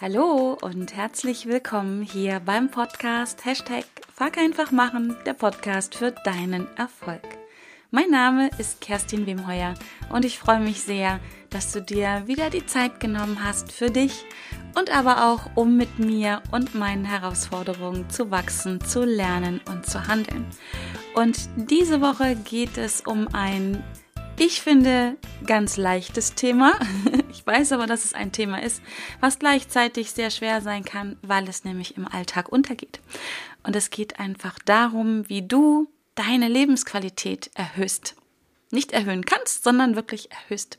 Hallo und herzlich willkommen hier beim Podcast Hashtag Fuck einfach machen, der Podcast für deinen Erfolg. Mein Name ist Kerstin Wemheuer und ich freue mich sehr, dass du dir wieder die Zeit genommen hast für dich und aber auch um mit mir und meinen Herausforderungen zu wachsen, zu lernen und zu handeln. Und diese Woche geht es um ein ich finde, ganz leichtes Thema. Ich weiß aber, dass es ein Thema ist, was gleichzeitig sehr schwer sein kann, weil es nämlich im Alltag untergeht. Und es geht einfach darum, wie du deine Lebensqualität erhöhst. Nicht erhöhen kannst, sondern wirklich erhöhst.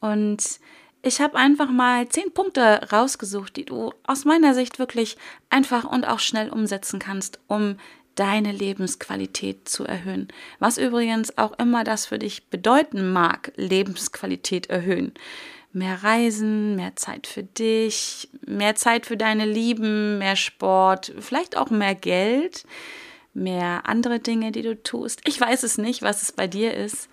Und ich habe einfach mal zehn Punkte rausgesucht, die du aus meiner Sicht wirklich einfach und auch schnell umsetzen kannst, um deine Lebensqualität zu erhöhen. Was übrigens auch immer das für dich bedeuten mag, Lebensqualität erhöhen. Mehr Reisen, mehr Zeit für dich, mehr Zeit für deine Lieben, mehr Sport, vielleicht auch mehr Geld, mehr andere Dinge, die du tust. Ich weiß es nicht, was es bei dir ist.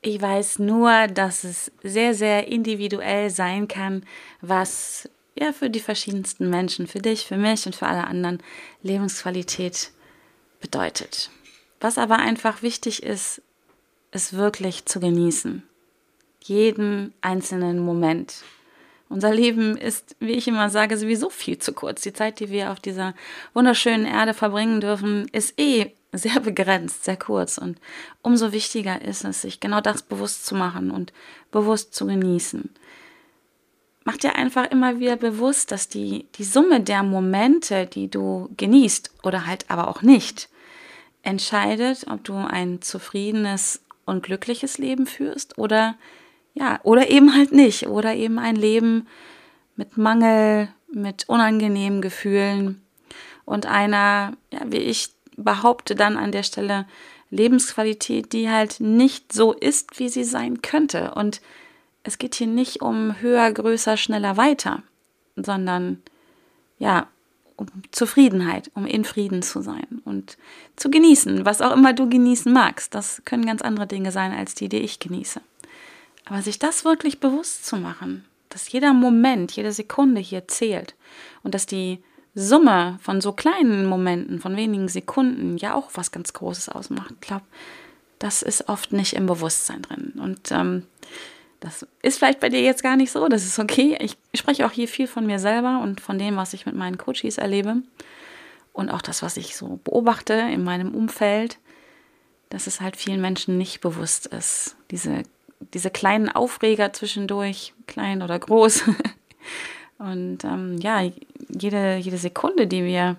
Ich weiß nur, dass es sehr, sehr individuell sein kann, was ja für die verschiedensten Menschen, für dich, für mich und für alle anderen Lebensqualität bedeutet. Was aber einfach wichtig ist, ist wirklich zu genießen. Jeden einzelnen Moment. Unser Leben ist, wie ich immer sage, sowieso viel zu kurz. Die Zeit, die wir auf dieser wunderschönen Erde verbringen dürfen, ist eh sehr begrenzt, sehr kurz. Und umso wichtiger ist es, sich genau das bewusst zu machen und bewusst zu genießen. Mach dir einfach immer wieder bewusst, dass die, die Summe der Momente, die du genießt oder halt aber auch nicht, entscheidet, ob du ein zufriedenes und glückliches Leben führst oder ja, oder eben halt nicht oder eben ein Leben mit Mangel, mit unangenehmen Gefühlen und einer, ja, wie ich behaupte dann an der Stelle Lebensqualität, die halt nicht so ist, wie sie sein könnte. Und es geht hier nicht um höher, größer, schneller, weiter, sondern ja, um Zufriedenheit, um in Frieden zu sein und zu genießen, was auch immer du genießen magst. Das können ganz andere Dinge sein als die, die ich genieße. Aber sich das wirklich bewusst zu machen, dass jeder Moment, jede Sekunde hier zählt und dass die Summe von so kleinen Momenten, von wenigen Sekunden ja auch was ganz Großes ausmacht. Glaube, das ist oft nicht im Bewusstsein drin. Und ähm, das ist vielleicht bei dir jetzt gar nicht so, das ist okay. Ich spreche auch hier viel von mir selber und von dem, was ich mit meinen Coaches erlebe und auch das, was ich so beobachte in meinem Umfeld, dass es halt vielen Menschen nicht bewusst ist. Diese, diese kleinen Aufreger zwischendurch, klein oder groß. und ähm, ja, jede, jede Sekunde, die wir,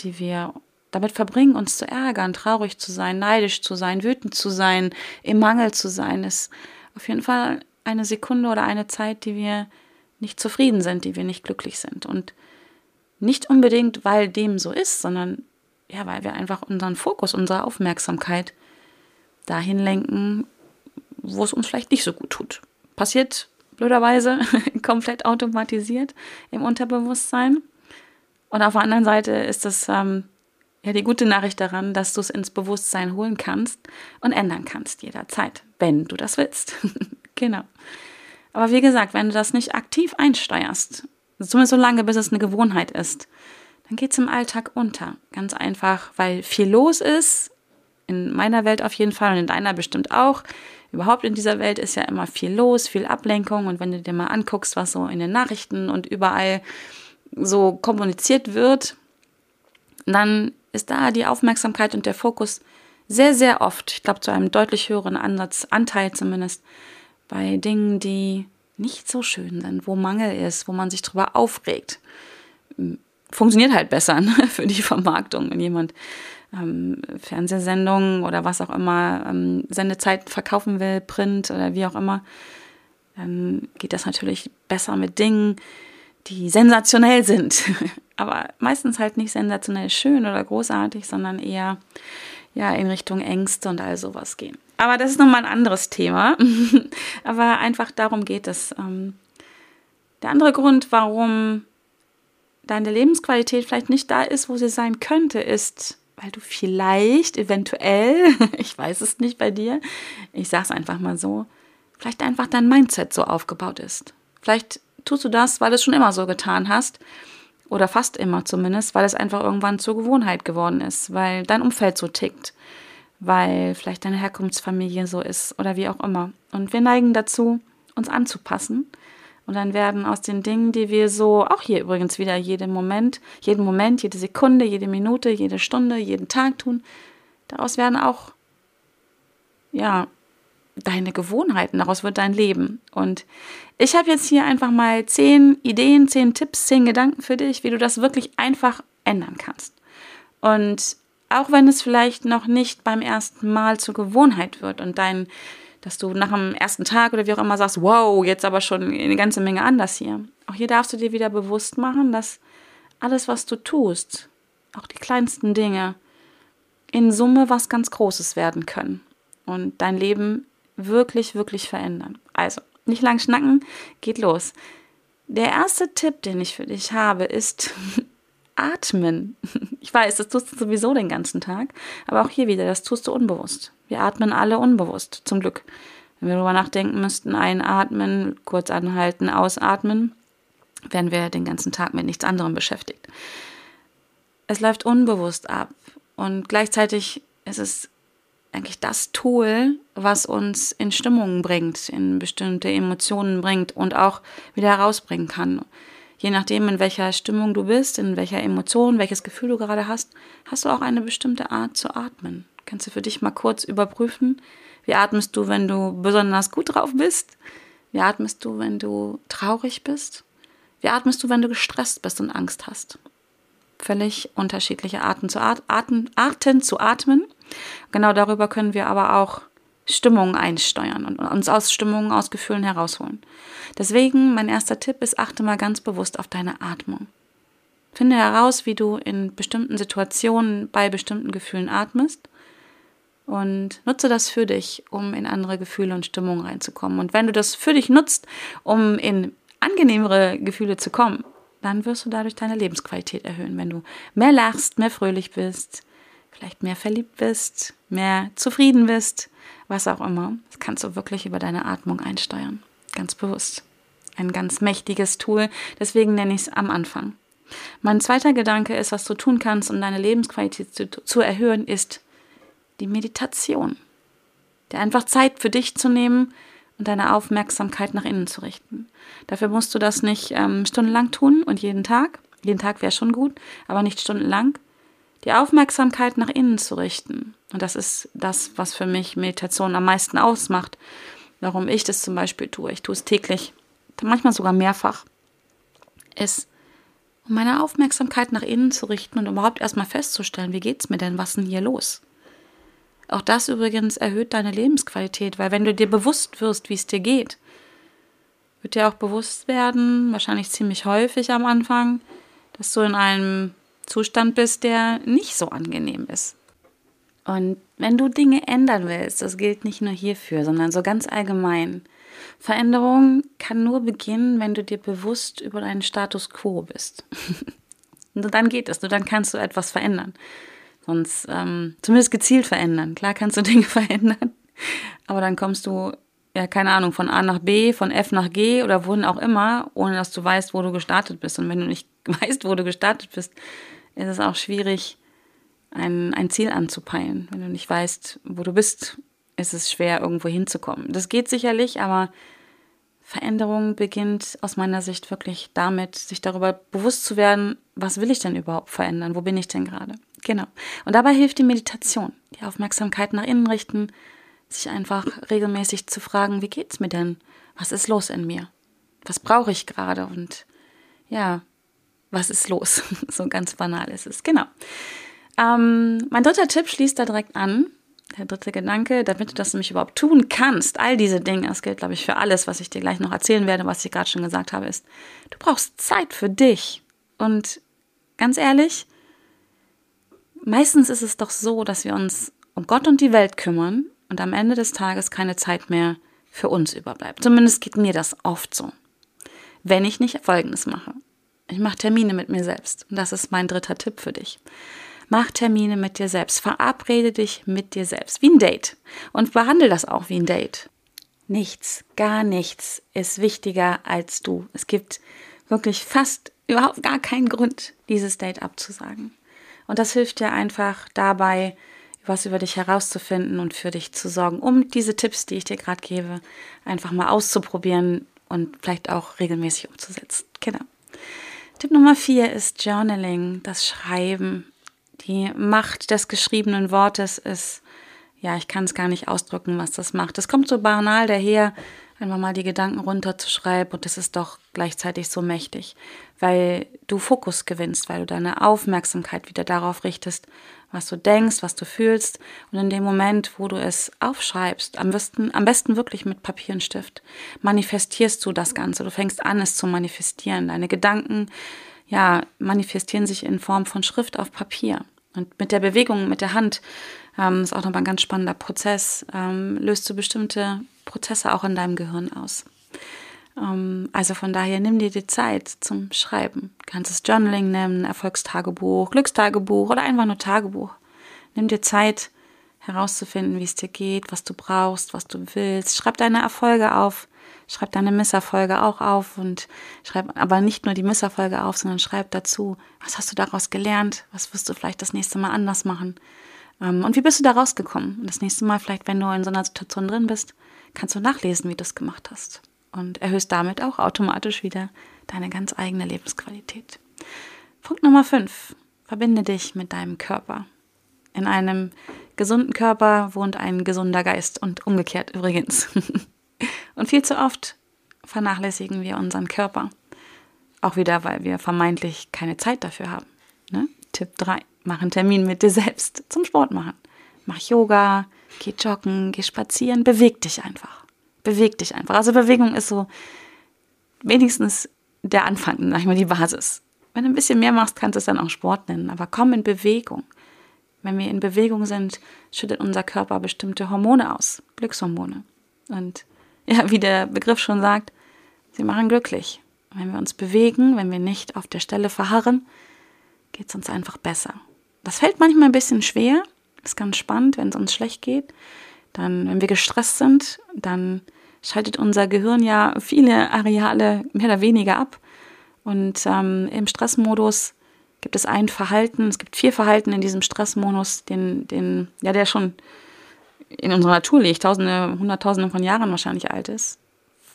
die wir damit verbringen, uns zu ärgern, traurig zu sein, neidisch zu sein, wütend zu sein, im Mangel zu sein, ist auf jeden Fall eine Sekunde oder eine Zeit, die wir nicht zufrieden sind, die wir nicht glücklich sind. Und nicht unbedingt, weil dem so ist, sondern ja, weil wir einfach unseren Fokus, unsere Aufmerksamkeit dahin lenken, wo es uns vielleicht nicht so gut tut. Passiert blöderweise komplett automatisiert im Unterbewusstsein. Und auf der anderen Seite ist das ähm, ja die gute Nachricht daran, dass du es ins Bewusstsein holen kannst und ändern kannst jederzeit, wenn du das willst. genau. Aber wie gesagt, wenn du das nicht aktiv einsteuerst, zumindest so lange, bis es eine Gewohnheit ist, dann geht es im Alltag unter. Ganz einfach, weil viel los ist, in meiner Welt auf jeden Fall und in deiner bestimmt auch. Überhaupt in dieser Welt ist ja immer viel los, viel Ablenkung. Und wenn du dir mal anguckst, was so in den Nachrichten und überall so kommuniziert wird, dann ist da die Aufmerksamkeit und der Fokus sehr, sehr oft, ich glaube zu einem deutlich höheren Ansatz, Anteil zumindest, bei Dingen, die nicht so schön sind, wo Mangel ist, wo man sich drüber aufregt. Funktioniert halt besser ne, für die Vermarktung, wenn jemand ähm, Fernsehsendungen oder was auch immer, ähm, Sendezeiten verkaufen will, Print oder wie auch immer, dann geht das natürlich besser mit Dingen, die sensationell sind. Aber meistens halt nicht sensationell schön oder großartig, sondern eher ja, in Richtung Ängste und all sowas gehen. Aber das ist nochmal ein anderes Thema. Aber einfach darum geht es. Ähm, der andere Grund, warum deine Lebensqualität vielleicht nicht da ist, wo sie sein könnte, ist, weil du vielleicht, eventuell, ich weiß es nicht bei dir, ich sage es einfach mal so, vielleicht einfach dein Mindset so aufgebaut ist. Vielleicht tust du das, weil du es schon immer so getan hast. Oder fast immer zumindest, weil es einfach irgendwann zur Gewohnheit geworden ist, weil dein Umfeld so tickt, weil vielleicht deine Herkunftsfamilie so ist oder wie auch immer. Und wir neigen dazu, uns anzupassen. Und dann werden aus den Dingen, die wir so, auch hier übrigens wieder jeden Moment, jeden Moment, jede Sekunde, jede Minute, jede Stunde, jeden Tag tun, daraus werden auch, ja, deine Gewohnheiten, daraus wird dein Leben. Und ich habe jetzt hier einfach mal zehn Ideen, zehn Tipps, zehn Gedanken für dich, wie du das wirklich einfach ändern kannst. Und auch wenn es vielleicht noch nicht beim ersten Mal zur Gewohnheit wird und dein, dass du nach dem ersten Tag oder wie auch immer sagst, wow, jetzt aber schon eine ganze Menge anders hier. Auch hier darfst du dir wieder bewusst machen, dass alles, was du tust, auch die kleinsten Dinge, in Summe was ganz Großes werden können und dein Leben wirklich, wirklich verändern. Also, nicht lang schnacken, geht los. Der erste Tipp, den ich für dich habe, ist atmen. Ich weiß, das tust du sowieso den ganzen Tag, aber auch hier wieder, das tust du unbewusst. Wir atmen alle unbewusst, zum Glück. Wenn wir darüber nachdenken müssten, einatmen, kurz anhalten, ausatmen, wären wir den ganzen Tag mit nichts anderem beschäftigt. Es läuft unbewusst ab und gleichzeitig ist es eigentlich das Tool, was uns in Stimmungen bringt, in bestimmte Emotionen bringt und auch wieder herausbringen kann. Je nachdem, in welcher Stimmung du bist, in welcher Emotion, welches Gefühl du gerade hast, hast du auch eine bestimmte Art zu atmen. Kannst du für dich mal kurz überprüfen, wie atmest du, wenn du besonders gut drauf bist? Wie atmest du, wenn du traurig bist? Wie atmest du, wenn du gestresst bist und Angst hast? Völlig unterschiedliche Arten zu, at Arten, Arten zu atmen. Genau darüber können wir aber auch Stimmungen einsteuern und uns aus Stimmungen, aus Gefühlen herausholen. Deswegen mein erster Tipp ist, achte mal ganz bewusst auf deine Atmung. Finde heraus, wie du in bestimmten Situationen bei bestimmten Gefühlen atmest und nutze das für dich, um in andere Gefühle und Stimmungen reinzukommen. Und wenn du das für dich nutzt, um in angenehmere Gefühle zu kommen, dann wirst du dadurch deine Lebensqualität erhöhen. Wenn du mehr lachst, mehr fröhlich bist, vielleicht mehr verliebt bist, mehr zufrieden bist, was auch immer. Das kannst du wirklich über deine Atmung einsteuern. Ganz bewusst. Ein ganz mächtiges Tool. Deswegen nenne ich es am Anfang. Mein zweiter Gedanke ist, was du tun kannst, um deine Lebensqualität zu, zu erhöhen, ist die Meditation. Dir einfach Zeit für dich zu nehmen und deine Aufmerksamkeit nach innen zu richten. Dafür musst du das nicht ähm, stundenlang tun und jeden Tag. Jeden Tag wäre schon gut, aber nicht stundenlang die Aufmerksamkeit nach innen zu richten. Und das ist das, was für mich Meditation am meisten ausmacht. Warum ich das zum Beispiel tue. Ich tue es täglich, manchmal sogar mehrfach. Ist, um meine Aufmerksamkeit nach innen zu richten und überhaupt erstmal festzustellen, wie geht's mir denn, was denn hier los? Auch das übrigens erhöht deine Lebensqualität, weil wenn du dir bewusst wirst, wie es dir geht, wird dir auch bewusst werden, wahrscheinlich ziemlich häufig am Anfang, dass du in einem Zustand bist, der nicht so angenehm ist. Und wenn du Dinge ändern willst, das gilt nicht nur hierfür, sondern so ganz allgemein. Veränderung kann nur beginnen, wenn du dir bewusst über deinen Status quo bist. Und dann geht es, nur dann kannst du etwas verändern. Sonst ähm, zumindest gezielt verändern. Klar kannst du Dinge verändern, aber dann kommst du, ja, keine Ahnung, von A nach B, von F nach G oder wohin auch immer, ohne dass du weißt, wo du gestartet bist. Und wenn du nicht weißt, wo du gestartet bist, ist es auch schwierig, ein, ein Ziel anzupeilen. Wenn du nicht weißt, wo du bist, ist es schwer, irgendwo hinzukommen. Das geht sicherlich, aber Veränderung beginnt aus meiner Sicht wirklich damit, sich darüber bewusst zu werden, was will ich denn überhaupt verändern? Wo bin ich denn gerade? Genau. Und dabei hilft die Meditation, die Aufmerksamkeit nach innen richten, sich einfach regelmäßig zu fragen, wie geht's mir denn? Was ist los in mir? Was brauche ich gerade? Und ja, was ist los? so ganz banal ist es. Genau. Ähm, mein dritter Tipp schließt da direkt an. Der dritte Gedanke, damit du das nämlich überhaupt tun kannst, all diese Dinge, das gilt, glaube ich, für alles, was ich dir gleich noch erzählen werde, was ich gerade schon gesagt habe, ist, du brauchst Zeit für dich. Und ganz ehrlich, meistens ist es doch so, dass wir uns um Gott und die Welt kümmern und am Ende des Tages keine Zeit mehr für uns überbleibt. Zumindest geht mir das oft so. Wenn ich nicht Folgendes mache. Ich mache Termine mit mir selbst. Und das ist mein dritter Tipp für dich. Mach Termine mit dir selbst. Verabrede dich mit dir selbst. Wie ein Date. Und behandle das auch wie ein Date. nichts, gar nichts ist wichtiger als du. Es gibt wirklich fast überhaupt gar keinen Grund, dieses Date abzusagen. Und das hilft dir einfach dabei, was über dich herauszufinden und für dich zu sorgen, um diese Tipps, die ich dir gerade gebe, einfach mal auszuprobieren und vielleicht auch regelmäßig umzusetzen. Genau. Tipp Nummer vier ist Journaling, das Schreiben. Die Macht des geschriebenen Wortes ist, ja, ich kann es gar nicht ausdrücken, was das macht. Es kommt so banal daher, einfach mal die Gedanken runterzuschreiben und das ist doch gleichzeitig so mächtig, weil du Fokus gewinnst, weil du deine Aufmerksamkeit wieder darauf richtest, was du denkst, was du fühlst und in dem Moment, wo du es aufschreibst, am besten, am besten wirklich mit Papier und Stift, manifestierst du das Ganze, du fängst an, es zu manifestieren. Deine Gedanken, ja, manifestieren sich in Form von Schrift auf Papier. Und mit der Bewegung, mit der Hand, ähm, ist auch nochmal ein ganz spannender Prozess, ähm, löst du bestimmte Prozesse auch in deinem Gehirn aus. Ähm, also von daher nimm dir die Zeit zum Schreiben. Du kannst es Journaling nennen, Erfolgstagebuch, Glückstagebuch oder einfach nur Tagebuch. Nimm dir Zeit herauszufinden, wie es dir geht, was du brauchst, was du willst. Schreib deine Erfolge auf, schreib deine Misserfolge auch auf und schreib aber nicht nur die Misserfolge auf, sondern schreib dazu, was hast du daraus gelernt, was wirst du vielleicht das nächste Mal anders machen ähm, und wie bist du da rausgekommen. Und das nächste Mal vielleicht, wenn du in so einer Situation drin bist, kannst du nachlesen, wie du es gemacht hast. Und erhöhst damit auch automatisch wieder deine ganz eigene Lebensqualität. Punkt Nummer 5. Verbinde dich mit deinem Körper. In einem gesunden Körper wohnt ein gesunder Geist und umgekehrt übrigens. und viel zu oft vernachlässigen wir unseren Körper. Auch wieder, weil wir vermeintlich keine Zeit dafür haben. Ne? Tipp 3. Mach einen Termin mit dir selbst zum Sport machen. Mach Yoga, geh joggen, geh spazieren, beweg dich einfach. Beweg dich einfach. Also Bewegung ist so wenigstens der Anfang, sag ich mal, die Basis. Wenn du ein bisschen mehr machst, kannst du es dann auch Sport nennen. Aber komm in Bewegung. Wenn wir in Bewegung sind, schüttet unser Körper bestimmte Hormone aus, Glückshormone. Und ja, wie der Begriff schon sagt, sie machen glücklich. Wenn wir uns bewegen, wenn wir nicht auf der Stelle verharren, geht es uns einfach besser. Das fällt manchmal ein bisschen schwer, ist ganz spannend, wenn es uns schlecht geht. Dann, wenn wir gestresst sind, dann schaltet unser Gehirn ja viele Areale mehr oder weniger ab. Und ähm, im Stressmodus gibt es ein Verhalten, es gibt vier Verhalten in diesem Stressmodus, den, den, ja, der schon in unserer Natur liegt, tausende, hunderttausende von Jahren wahrscheinlich alt ist.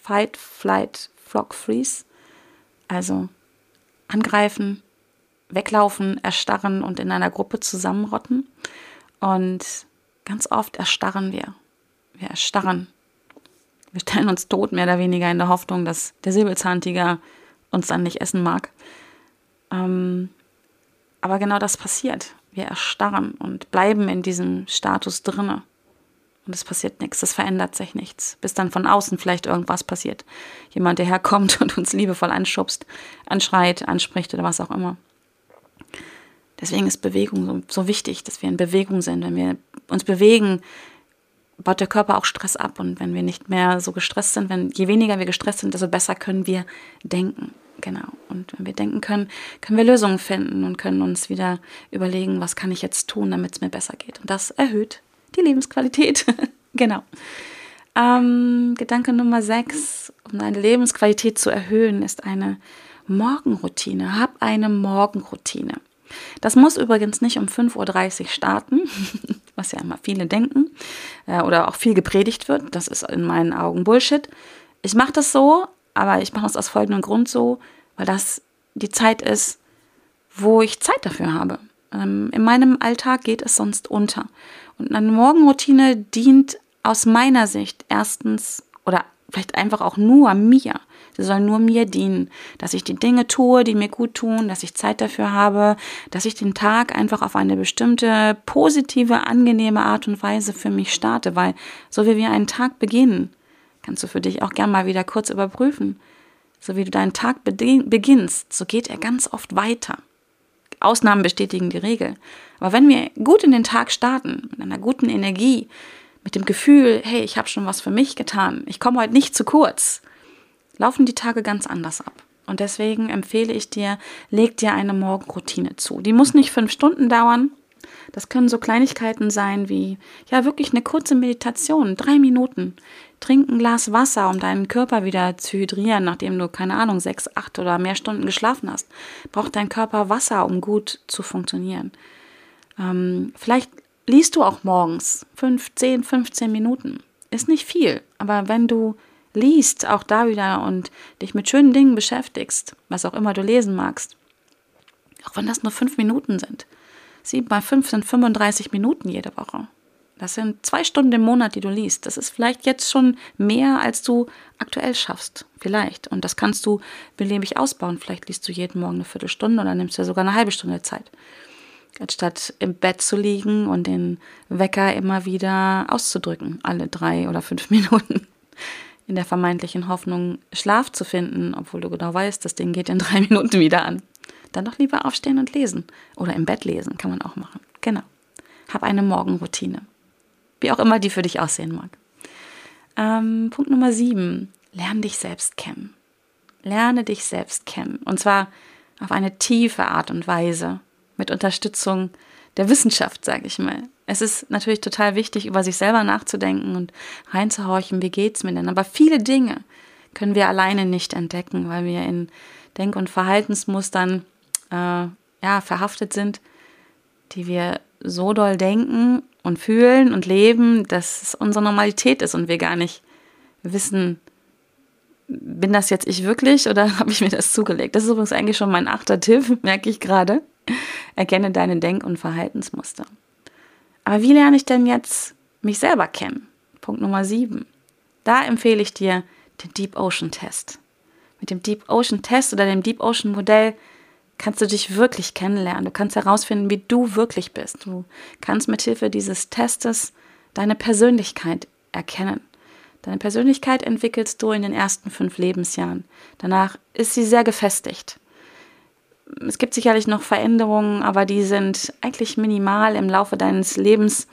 Fight, Flight, Flock, Freeze. Also angreifen, weglaufen, erstarren und in einer Gruppe zusammenrotten. Und ganz oft erstarren wir. Wir erstarren. Wir stellen uns tot, mehr oder weniger in der Hoffnung, dass der Säbelzahntiger uns dann nicht essen mag. Ähm, aber genau das passiert. Wir erstarren und bleiben in diesem Status drinne. Und es passiert nichts, es verändert sich nichts, bis dann von außen vielleicht irgendwas passiert. Jemand, der herkommt und uns liebevoll anschubst, anschreit, anspricht oder was auch immer. Deswegen ist Bewegung so, wichtig, dass wir in Bewegung sind. Wenn wir uns bewegen, baut der Körper auch Stress ab. Und wenn wir nicht mehr so gestresst sind, wenn je weniger wir gestresst sind, desto besser können wir denken. Genau. Und wenn wir denken können, können wir Lösungen finden und können uns wieder überlegen, was kann ich jetzt tun, damit es mir besser geht. Und das erhöht die Lebensqualität. genau. Ähm, Gedanke Nummer 6, um deine Lebensqualität zu erhöhen, ist eine Morgenroutine. Hab eine Morgenroutine. Das muss übrigens nicht um 5.30 Uhr starten, was ja immer viele denken äh, oder auch viel gepredigt wird. Das ist in meinen Augen Bullshit. Ich mache das so, aber ich mache das aus folgendem Grund so, weil das die Zeit ist, wo ich Zeit dafür habe. Ähm, in meinem Alltag geht es sonst unter. Und eine Morgenroutine dient aus meiner Sicht erstens oder vielleicht einfach auch nur mir. Sie soll nur mir dienen, dass ich die Dinge tue, die mir gut tun, dass ich Zeit dafür habe, dass ich den Tag einfach auf eine bestimmte positive, angenehme Art und Weise für mich starte, weil so wie wir einen Tag beginnen, kannst du für dich auch gern mal wieder kurz überprüfen. So wie du deinen Tag beginnst, so geht er ganz oft weiter. Ausnahmen bestätigen die Regel. Aber wenn wir gut in den Tag starten, mit einer guten Energie, mit dem Gefühl, hey, ich habe schon was für mich getan, ich komme heute nicht zu kurz, laufen die Tage ganz anders ab. Und deswegen empfehle ich dir, leg dir eine Morgenroutine zu. Die muss nicht fünf Stunden dauern, Das können so Kleinigkeiten sein wie, ja, wirklich eine kurze Meditation, drei Minuten. Trink ein Glas Wasser, um deinen Körper wieder zu hydrieren, nachdem du, keine Ahnung, sechs, acht oder mehr Stunden geschlafen hast. Braucht dein Körper Wasser, um gut zu funktionieren. Ähm, vielleicht liest du auch morgens fünf, zehn, 15 Minuten. Ist nicht viel, aber wenn du liest, auch da wieder und dich mit schönen Dingen beschäftigst, was auch immer du lesen magst, auch wenn das nur fünf Minuten sind. Sieben mal fünf sind 35 Minuten jede Woche. Das sind zwei Stunden im Monat, die du liest. Das ist vielleicht jetzt schon mehr, als du aktuell schaffst. Vielleicht. Und das kannst du beliebig ausbauen. Vielleicht liest du jeden Morgen eine Viertelstunde oder nimmst dir sogar eine halbe Stunde Zeit. Anstatt im Bett zu liegen und den Wecker immer wieder auszudrücken, alle drei oder fünf Minuten. In der vermeintlichen Hoffnung, Schlaf zu finden, obwohl du genau weißt, das Ding geht in drei Minuten wieder an. Dann doch lieber aufstehen und lesen. Oder im Bett lesen, kann man auch machen. Genau. Hab eine Morgenroutine. Wie auch immer die für dich aussehen mag. Ähm, Punkt Nummer sieben. Lerne dich selbst kennen. Lerne dich selbst kennen. Und zwar auf eine tiefe Art und Weise. Mit Unterstützung der Wissenschaft, sage ich mal. Es ist natürlich total wichtig, über sich selber nachzudenken und reinzuhorchen, wie geht's mir denn. Aber viele Dinge können wir alleine nicht entdecken, weil wir in Denk- und Verhaltensmustern äh, ja, verhaftet sind, die wir so doll denken und fühlen und leben, dass es unsere Normalität ist und wir gar nicht wissen, bin das jetzt ich wirklich oder habe ich mir das zugelegt? Das ist übrigens eigentlich schon mein achter Tipp, merke ich gerade. Erkenne deine Denk- und Verhaltensmuster. Aber wie lerne ich denn jetzt mich selber kennen? Punkt Nummer sieben. Da empfehle ich dir den Deep Ocean Test. Mit dem Deep Ocean Test oder dem Deep Ocean Modell kannst du dich wirklich kennenlernen. Du kannst herausfinden, wie du wirklich bist. Du kannst mit Hilfe dieses Testes deine Persönlichkeit erkennen. Deine Persönlichkeit entwickelst du in den ersten fünf Lebensjahren. Danach ist sie sehr gefestigt. Es gibt sicherlich noch Veränderungen, aber die sind eigentlich minimal im Laufe deines Lebens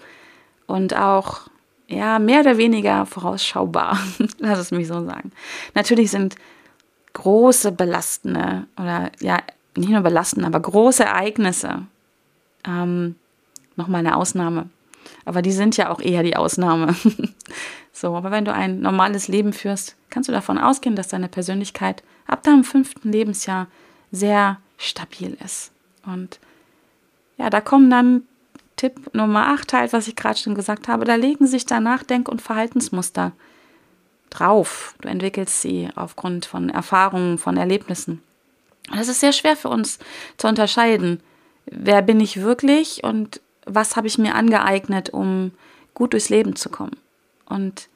und auch ja mehr oder weniger vorausschaubar. Lass es mich so sagen. Natürlich sind große belastende oder ja nicht nur belastende, aber große Ereignisse ähm, nochmal eine Ausnahme. Aber die sind ja auch eher die Ausnahme. so, aber wenn du ein normales Leben führst, kannst du davon ausgehen, dass deine Persönlichkeit ab deinem fünften Lebensjahr sehr stabil ist. Und ja, da kommen dann Tipp Nummer 8 halt, was ich gerade schon gesagt habe, da legen sich danach Denk- und Verhaltensmuster drauf. Du entwickelst sie aufgrund von Erfahrungen, von Erlebnissen. Und es ist sehr schwer für uns zu unterscheiden, wer bin ich wirklich und was habe ich mir angeeignet, um gut durchs Leben zu kommen. Und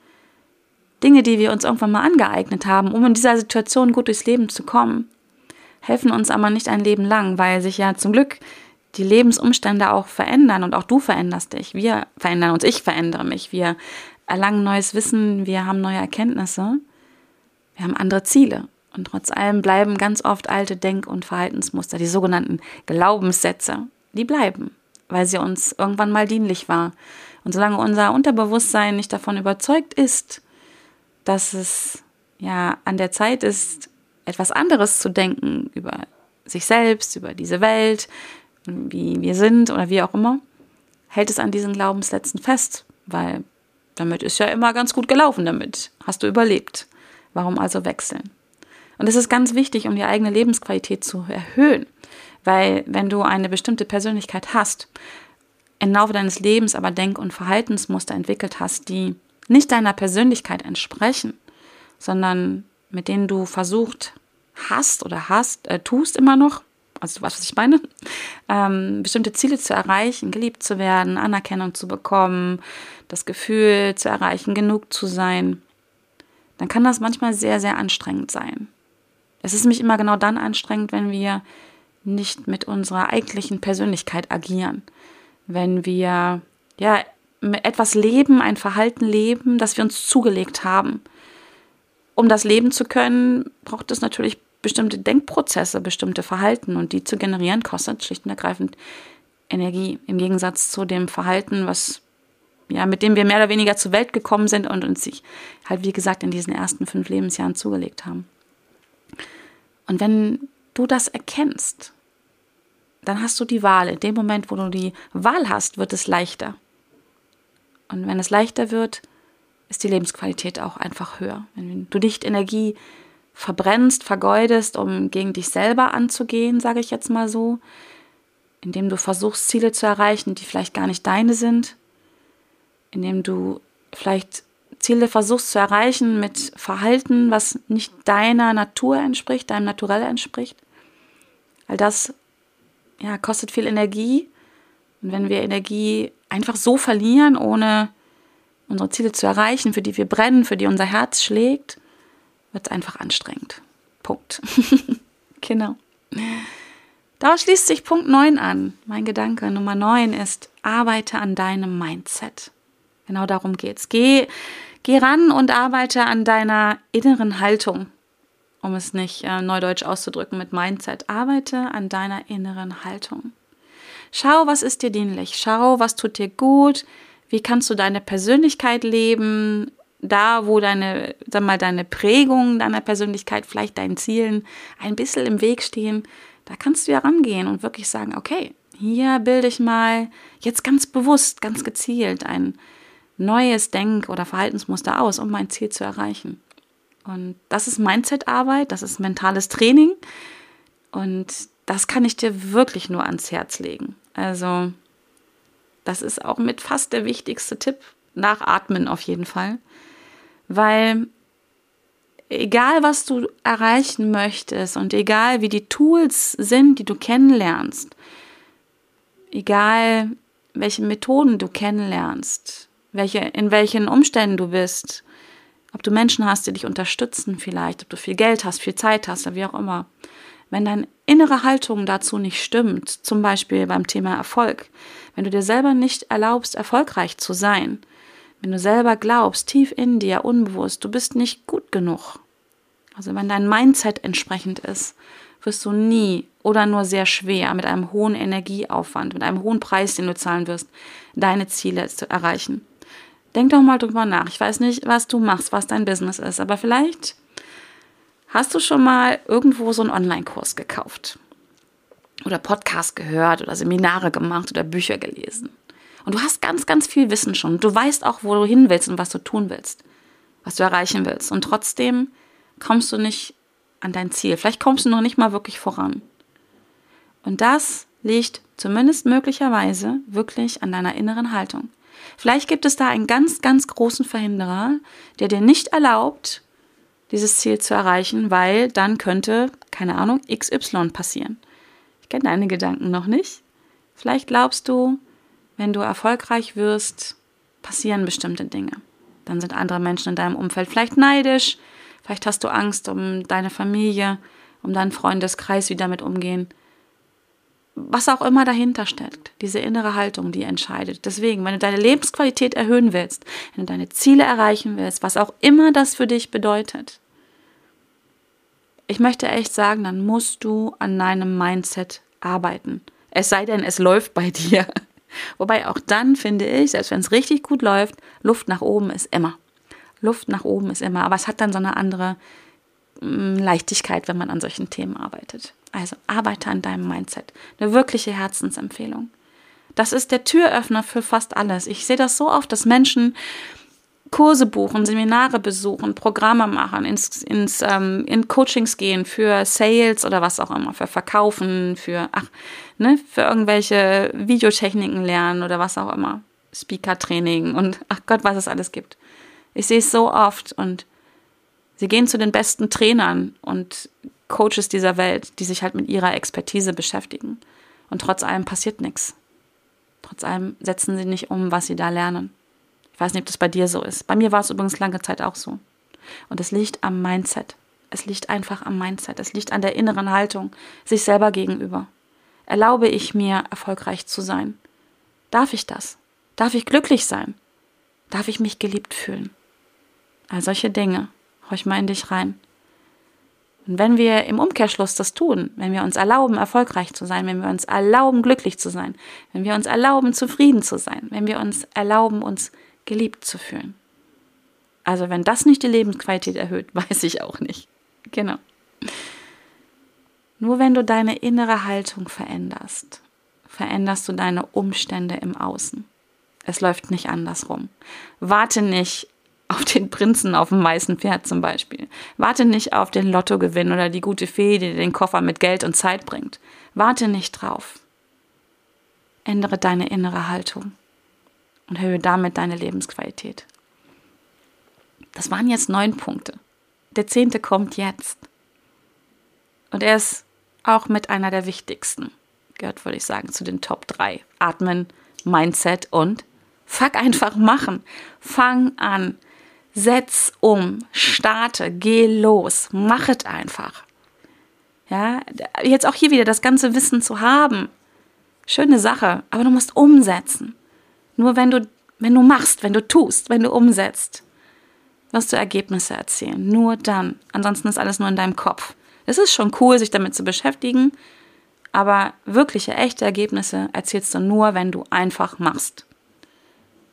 Dinge, die wir uns irgendwann mal angeeignet haben, um in dieser Situation gut durchs Leben zu kommen, helfen uns aber nicht ein Leben lang, weil sich ja zum Glück die Lebensumstände auch verändern und auch du veränderst dich. Wir verändern uns, ich verändere mich. Wir erlangen neues Wissen, wir haben neue Erkenntnisse, wir haben andere Ziele. Und trotz allem bleiben ganz oft alte Denk- und Verhaltensmuster, die sogenannten Glaubenssätze, die bleiben, weil sie uns irgendwann mal dienlich war. Und solange unser Unterbewusstsein nicht davon überzeugt ist, dass es ja an der Zeit ist, etwas anderes zu denken über sich selbst, über diese Welt, wie wir sind oder wie auch immer, hält es an diesen Glaubenssätzen fest, weil damit ist ja immer ganz gut gelaufen damit. Hast du überlebt. Warum also wechseln? Und es ist ganz wichtig, um die eigene Lebensqualität zu erhöhen, weil wenn du eine bestimmte Persönlichkeit hast, im Laufe deines Lebens aber Denk- und Verhaltensmuster entwickelt hast, die nicht deiner Persönlichkeit entsprechen, sondern mit denen du versucht hast oder hast, äh, tust immer noch, also du weißt, was ich meine, ähm, bestimmte Ziele zu erreichen, geliebt zu werden, Anerkennung zu bekommen, das Gefühl zu erreichen, genug zu sein, dann kann das manchmal sehr, sehr anstrengend sein. Es ist nämlich immer genau dann anstrengend, wenn wir nicht mit unserer eigentlichen Persönlichkeit agieren. Wenn wir ja etwas leben, ein Verhalten leben, das wir uns zugelegt haben. Um das leben zu können, braucht es natürlich bestimmte Denkprozesse, bestimmte Verhalten und die zu generieren kostet schlicht und ergreifend Energie im Gegensatz zu dem Verhalten, was ja, mit dem wir mehr oder weniger zur Welt gekommen sind und uns sich halt, wie gesagt, in diesen ersten fünf Lebensjahren zugelegt haben. Und wenn du das erkennst, dann hast du die Wahl. In dem Moment, wo du die Wahl hast, wird es leichter. Und wenn es leichter wird, ist die Lebensqualität auch einfach höher. Wenn du nicht Energie verbrennst, vergeudest, um gegen dich selber anzugehen, sage ich jetzt mal so, indem du versuchst, Ziele zu erreichen, die vielleicht gar nicht deine sind, indem du vielleicht Ziele versuchst zu erreichen mit Verhalten, was nicht deiner Natur entspricht, deinem Naturell entspricht. All das ja, kostet viel Energie. Und wenn wir Energie einfach so verlieren, ohne unsere Ziele zu erreichen, für die wir brennen, für die unser Herz schlägt, wird es einfach anstrengend. Punkt. genau. Daraus schließt sich Punkt 9 an. Mein Gedanke Nummer 9 ist, arbeite an deinem Mindset. Genau darum geht's. Geh, geh ran und arbeite an deiner inneren Haltung, um es nicht äh, neudeutsch auszudrücken mit Mindset. Arbeite an deiner inneren Haltung. Schau, was ist dir dienlich. Schau, was tut dir gut. Wie kannst du deine Persönlichkeit leben? Da, wo deine, sag mal, deine Prägung deiner Persönlichkeit, vielleicht deinen Zielen ein bisschen im Weg stehen, da kannst du ja rangehen und wirklich sagen, okay, hier bilde ich mal jetzt ganz bewusst, ganz gezielt ein neues Denk- oder Verhaltensmuster aus, um mein Ziel zu erreichen. Und das ist Mindset-Arbeit, das ist mentales Training und das kann ich dir wirklich nur ans Herz legen. Also, das ist auch mit fast der wichtigste Tipp, nach Atmen auf jeden Fall, weil egal was du erreichen möchtest und egal wie die Tools sind, die du kennenlernst, egal welche Methoden du kennenlernst, welche, in welchen Umständen du bist, ob du Menschen hast, die dich unterstützen vielleicht, ob du viel Geld hast, viel Zeit hast, wie auch immer. Wenn deine innere Haltung dazu nicht stimmt, zum Beispiel beim Thema Erfolg, wenn du dir selber nicht erlaubst, erfolgreich zu sein, wenn du selber glaubst, tief in dir, unbewusst, du bist nicht gut genug, also wenn dein Mindset entsprechend ist, wirst du nie oder nur sehr schwer mit einem hohen Energieaufwand, mit einem hohen Preis, den du zahlen wirst, deine Ziele zu erreichen. Denk doch mal drüber nach. Ich weiß nicht, was du machst, was dein Business ist, aber vielleicht hast du schon mal irgendwo so einen Online-Kurs gekauft oder Podcast gehört oder Seminare gemacht oder Bücher gelesen. Und du hast ganz, ganz viel Wissen schon. Du weißt auch, wo du hin willst und was du tun willst, was du erreichen willst. Und trotzdem kommst du nicht an dein Ziel. Vielleicht kommst du noch nicht mal wirklich voran. Und das liegt zumindest möglicherweise wirklich an deiner inneren Haltung. Vielleicht gibt es da einen ganz, ganz großen Verhinderer, der dir nicht erlaubt, dieses Ziel zu erreichen, weil dann könnte, keine Ahnung, XY passieren. Ich kenne deine Gedanken noch nicht. Vielleicht glaubst du, wenn du erfolgreich wirst, passieren bestimmte Dinge. Dann sind andere Menschen in deinem Umfeld vielleicht neidisch, vielleicht hast du Angst um deine Familie, um deinen Freundeskreis, wie damit umgehen was auch immer dahinter steckt, diese innere Haltung, die entscheidet. Deswegen, wenn du deine Lebensqualität erhöhen willst, wenn du deine Ziele erreichen willst, was auch immer das für dich bedeutet, ich möchte echt sagen, dann musst du an deinem Mindset arbeiten. Es sei denn, es läuft bei dir. Wobei auch dann finde ich, selbst wenn es richtig gut läuft, Luft nach oben ist immer. Luft nach oben ist immer. Aber es hat dann so eine andere mm, Leichtigkeit, wenn man an solchen Themen arbeitet. Also arbeite an deinem Mindset. Eine wirkliche Herzensempfehlung. Das ist der Türöffner für fast alles. Ich sehe das so oft, dass Menschen Kurse buchen, Seminare besuchen, Programme machen, ins, ins, ähm, in Coachings gehen für Sales oder was auch immer, für Verkaufen, für, ach, ne, für irgendwelche Videotechniken lernen oder was auch immer. Speaker-Training und ach Gott, was es alles gibt. Ich sehe es so oft und sie gehen zu den besten Trainern und Coaches dieser Welt, die sich halt mit ihrer Expertise beschäftigen. Und trotz allem passiert nichts. Trotz allem setzen sie nicht um, was sie da lernen. Ich weiß nicht, ob das bei dir so ist. Bei mir war es übrigens lange Zeit auch so. Und es liegt am Mindset. Es liegt einfach am Mindset. Es liegt an der inneren Haltung, sich selber gegenüber. Erlaube ich mir, erfolgreich zu sein? Darf ich das? Darf ich glücklich sein? Darf ich mich geliebt fühlen? All solche Dinge. Horch mal in dich rein. Und wenn wir im Umkehrschluss das tun, wenn wir uns erlauben, erfolgreich zu sein, wenn wir uns erlauben, glücklich zu sein, wenn wir uns erlauben, zufrieden zu sein, wenn wir uns erlauben, uns geliebt zu fühlen. Also wenn das nicht die Lebensqualität erhöht, weiß ich auch nicht. Genau. Nur wenn du deine innere Haltung veränderst, veränderst du deine Umstände im Außen. Es läuft nicht andersrum. Warte nicht auf den Prinzen auf dem weißen Pferd zum Beispiel. Warte nicht auf den Lottogewinn oder die gute Fee, die dir den Koffer mit Geld und Zeit bringt. Warte nicht drauf. Ändere deine innere Haltung und erhöhe damit deine Lebensqualität. Das waren jetzt neun Punkte. Der zehnte kommt jetzt. Und er ist auch mit einer der wichtigsten. Gehört, würde ich sagen, zu den Top 3. Atmen, Mindset und Fuck einfach machen. Fang an. Setz um. Starte. Geh los. Mach es einfach. Ja, jetzt auch hier wieder das ganze Wissen zu haben. Schöne Sache, aber du musst umsetzen. Nur wenn du, wenn du machst, wenn du tust, wenn du umsetzt, wirst du Ergebnisse erzielen. Nur dann. Ansonsten ist alles nur in deinem Kopf. Es ist schon cool, sich damit zu beschäftigen, aber wirkliche, echte Ergebnisse erzielst du nur, wenn du einfach machst.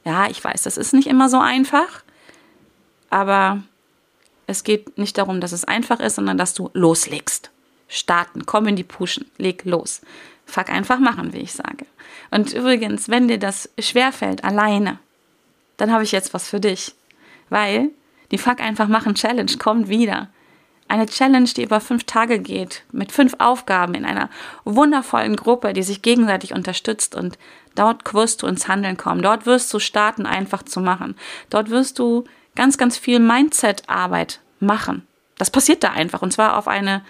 Ja, ich weiß, das ist nicht immer so einfach, aber es geht nicht darum, dass es einfach ist, sondern dass du loslegst. Starten, komm in die Puschen, leg los. Fuck einfach machen, wie ich sage. Und übrigens, wenn dir das schwerfällt, alleine, dann habe ich jetzt was für dich. Weil die Fuck einfach machen Challenge kommt wieder. Eine Challenge, die über fünf Tage geht, mit fünf Aufgaben in einer wundervollen Gruppe, die sich gegenseitig unterstützt. Und dort wirst du ins Handeln kommen. Dort wirst du starten, einfach zu machen. Dort wirst du ganz, ganz viel Mindset-Arbeit machen. Das passiert da einfach. Und zwar auf eine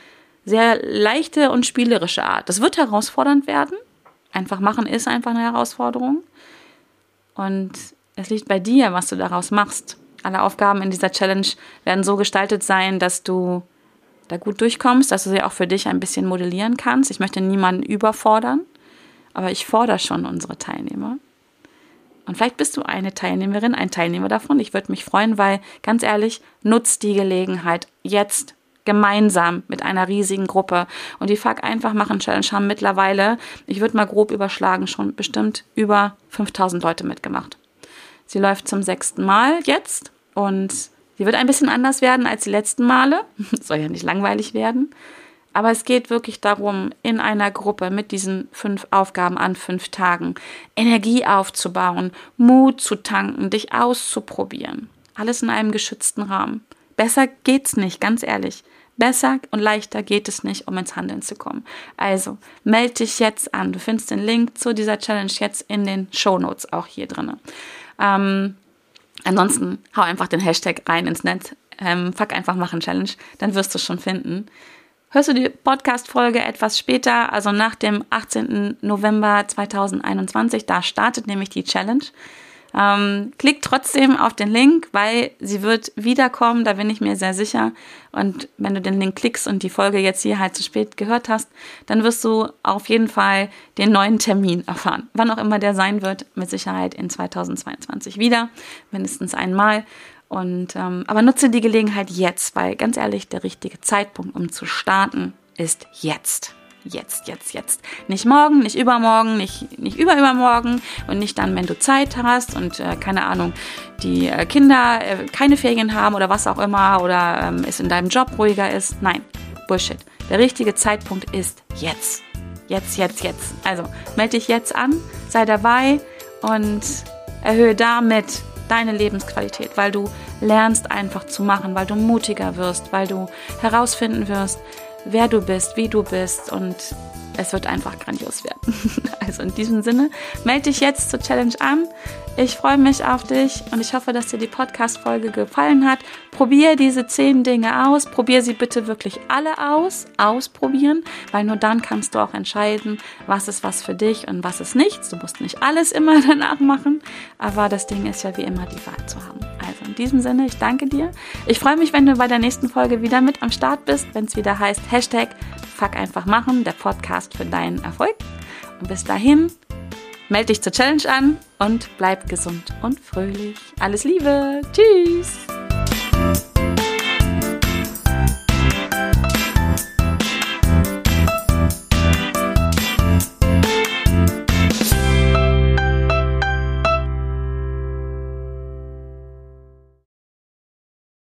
sehr leichte und spielerische Art. Das wird herausfordernd werden. Einfach machen ist einfach eine Herausforderung. Und es liegt bei dir, was du daraus machst. Alle Aufgaben in dieser Challenge werden so gestaltet sein, dass du da gut durchkommst, dass du sie auch für dich ein bisschen modellieren kannst. Ich möchte niemanden überfordern, aber ich fordere schon unsere Teilnehmer. Und vielleicht bist du eine Teilnehmerin, ein Teilnehmer davon. Ich würde mich freuen, weil ganz ehrlich, nutzt die Gelegenheit jetzt gemeinsam mit einer riesigen Gruppe. Und die Fuck einfach machen Challenge haben mittlerweile, ich würde mal grob überschlagen, schon bestimmt über 5000 Leute mitgemacht. Sie läuft zum sechsten Mal jetzt und sie wird ein bisschen anders werden als die letzten Male. Soll ja nicht langweilig werden. Aber es geht wirklich darum, in einer Gruppe mit diesen fünf Aufgaben an fünf Tagen Energie aufzubauen, Mut zu tanken, dich auszuprobieren. Alles in einem geschützten Rahmen. Besser geht's nicht, ganz ehrlich. Besser und leichter geht es nicht, um ins Handeln zu kommen. Also melde dich jetzt an. Du findest den Link zu dieser Challenge jetzt in den Show Notes auch hier drin. Ähm, ansonsten hau einfach den Hashtag rein ins Netz. Ähm, fuck einfach machen Challenge, dann wirst du es schon finden. Hörst du die Podcast-Folge etwas später, also nach dem 18. November 2021, da startet nämlich die Challenge. Ähm, klick trotzdem auf den Link, weil sie wird wiederkommen, da bin ich mir sehr sicher. Und wenn du den Link klickst und die Folge jetzt hier halt zu spät gehört hast, dann wirst du auf jeden Fall den neuen Termin erfahren. Wann auch immer der sein wird, mit Sicherheit in 2022 wieder, mindestens einmal. Und ähm, aber nutze die Gelegenheit jetzt, weil ganz ehrlich, der richtige Zeitpunkt, um zu starten, ist jetzt jetzt, jetzt, jetzt. Nicht morgen, nicht übermorgen, nicht, nicht überübermorgen und nicht dann, wenn du Zeit hast und äh, keine Ahnung, die äh, Kinder äh, keine Ferien haben oder was auch immer oder ähm, es in deinem Job ruhiger ist. Nein, Bullshit. Der richtige Zeitpunkt ist jetzt. Jetzt, jetzt, jetzt. Also melde dich jetzt an, sei dabei und erhöhe damit deine Lebensqualität, weil du lernst einfach zu machen, weil du mutiger wirst, weil du herausfinden wirst, wer du bist, wie du bist und es wird einfach grandios werden. Also in diesem Sinne, melde dich jetzt zur Challenge an. Ich freue mich auf dich und ich hoffe, dass dir die Podcast-Folge gefallen hat. Probier diese zehn Dinge aus. Probier sie bitte wirklich alle aus. Ausprobieren, weil nur dann kannst du auch entscheiden, was ist was für dich und was ist nichts. Du musst nicht alles immer danach machen, aber das Ding ist ja wie immer die Wahl zu haben. In diesem Sinne, ich danke dir. Ich freue mich, wenn du bei der nächsten Folge wieder mit am Start bist, wenn es wieder heißt Hashtag Fuck einfach machen, der Podcast für deinen Erfolg. Und bis dahin, melde dich zur Challenge an und bleib gesund und fröhlich. Alles Liebe. Tschüss.